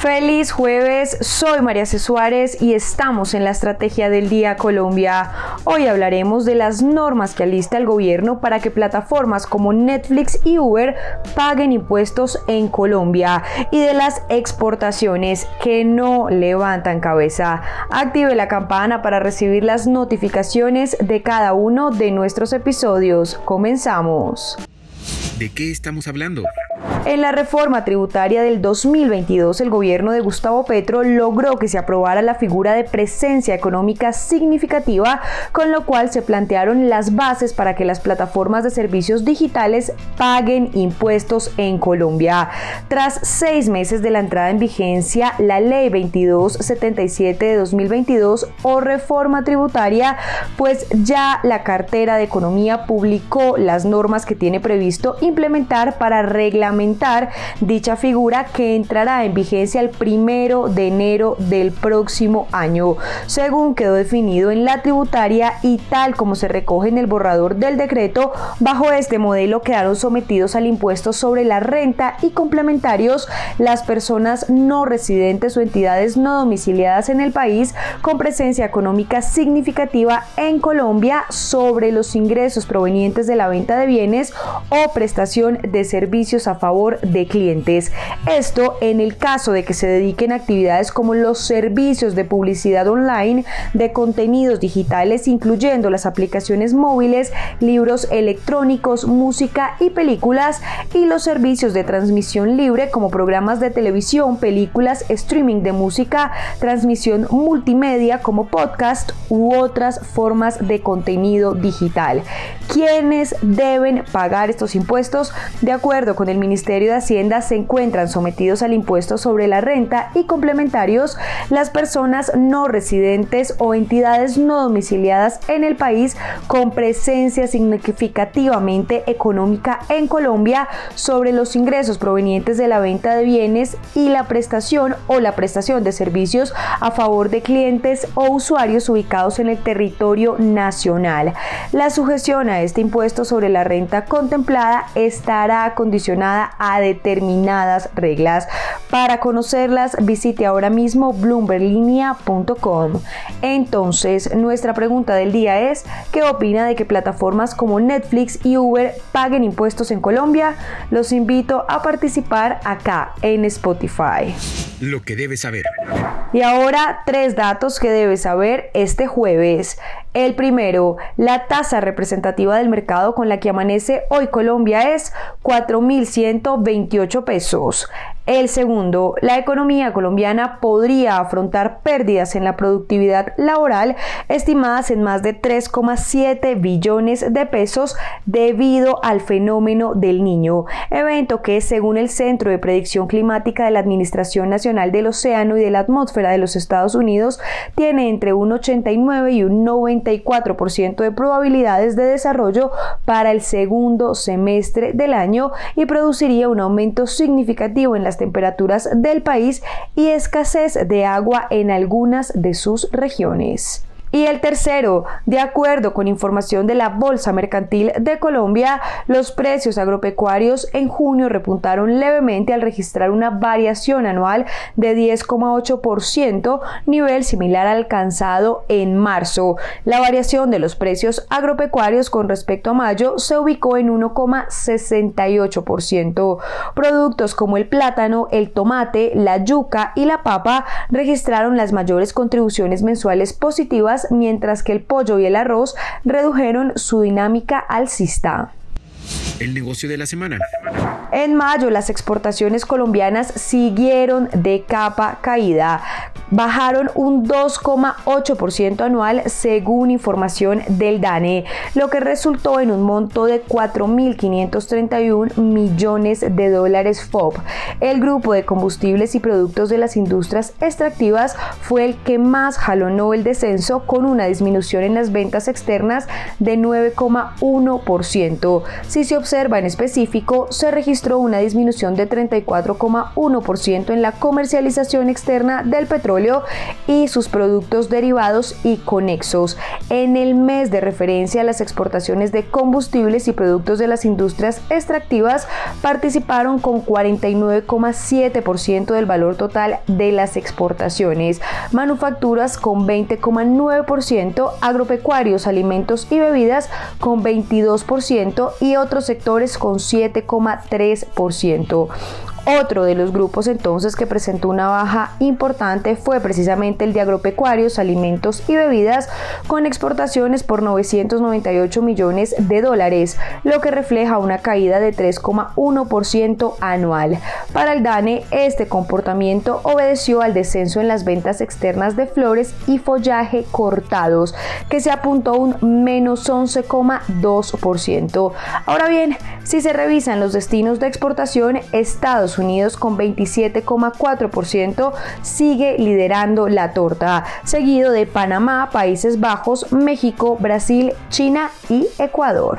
Feliz jueves, soy María C. Suárez y estamos en la Estrategia del Día Colombia. Hoy hablaremos de las normas que alista el gobierno para que plataformas como Netflix y Uber paguen impuestos en Colombia y de las exportaciones que no levantan cabeza. Active la campana para recibir las notificaciones de cada uno de nuestros episodios. Comenzamos. ¿De qué estamos hablando? En la reforma tributaria del 2022, el gobierno de Gustavo Petro logró que se aprobara la figura de presencia económica significativa, con lo cual se plantearon las bases para que las plataformas de servicios digitales paguen impuestos en Colombia. Tras seis meses de la entrada en vigencia, la Ley 2277 de 2022 o reforma tributaria, pues ya la cartera de Economía publicó las normas que tiene previsto implementar para reglamentar dicha figura que entrará en vigencia el primero de enero del próximo año, según quedó definido en la tributaria y tal como se recoge en el borrador del decreto, bajo este modelo quedaron sometidos al impuesto sobre la renta y complementarios las personas no residentes o entidades no domiciliadas en el país con presencia económica significativa en Colombia sobre los ingresos provenientes de la venta de bienes o prestación de servicios a favor de clientes. Esto en el caso de que se dediquen a actividades como los servicios de publicidad online, de contenidos digitales, incluyendo las aplicaciones móviles, libros electrónicos, música y películas, y los servicios de transmisión libre como programas de televisión, películas, streaming de música, transmisión multimedia como podcast u otras formas de contenido digital. ¿Quiénes deben pagar estos impuestos? De acuerdo con el Ministerio de Hacienda se encuentran sometidos al impuesto sobre la renta y complementarios las personas no residentes o entidades no domiciliadas en el país con presencia significativamente económica en Colombia sobre los ingresos provenientes de la venta de bienes y la prestación o la prestación de servicios a favor de clientes o usuarios ubicados en el territorio nacional. La sujeción a este impuesto sobre la renta contemplada estará condicionada a determinadas reglas. Para conocerlas, visite ahora mismo bloomberlinia.com. Entonces, nuestra pregunta del día es, ¿qué opina de que plataformas como Netflix y Uber paguen impuestos en Colombia? Los invito a participar acá en Spotify. Lo que debes saber. Y ahora tres datos que debes saber este jueves. El primero, la tasa representativa del mercado con la que amanece hoy Colombia es 4.128 pesos. El segundo, la economía colombiana podría afrontar pérdidas en la productividad laboral estimadas en más de 3,7 billones de pesos debido al fenómeno del niño, evento que según el Centro de Predicción Climática de la Administración Nacional del Océano y de la Atmósfera de los Estados Unidos, tiene entre un 89 y un 94% de probabilidades de desarrollo para el segundo semestre del año y produciría un aumento significativo en las temperaturas del país y escasez de agua en algunas de sus regiones. Y el tercero, de acuerdo con información de la Bolsa Mercantil de Colombia, los precios agropecuarios en junio repuntaron levemente al registrar una variación anual de 10,8%, nivel similar alcanzado en marzo. La variación de los precios agropecuarios con respecto a mayo se ubicó en 1,68%. Productos como el plátano, el tomate, la yuca y la papa registraron las mayores contribuciones mensuales positivas mientras que el pollo y el arroz redujeron su dinámica alcista. El negocio de la semana. En mayo las exportaciones colombianas siguieron de capa caída, bajaron un 2,8% anual según información del DANE, lo que resultó en un monto de 4.531 millones de dólares FOB. El grupo de combustibles y productos de las industrias extractivas fue el que más jalonó el descenso con una disminución en las ventas externas de 9,1%. Si se observa en específico, se registró una disminución de 34,1% en la comercialización externa del petróleo y sus productos derivados y conexos. En el mes de referencia, las exportaciones de combustibles y productos de las industrias extractivas participaron con 49,7% del valor total de las exportaciones, manufacturas con 20,9%, agropecuarios, alimentos y bebidas con 22% y otros sectores con 7,3%. Otro de los grupos entonces que presentó una baja importante fue precisamente el de agropecuarios, alimentos y bebidas con exportaciones por 998 millones de dólares, lo que refleja una caída de 3,1% anual. Para el DANE, este comportamiento obedeció al descenso en las ventas externas de flores y follaje cortados, que se apuntó un menos 11,2%. Ahora bien, si se revisan los destinos de exportación, Unidos con 27,4% sigue liderando la torta, seguido de Panamá, Países Bajos, México, Brasil, China y Ecuador.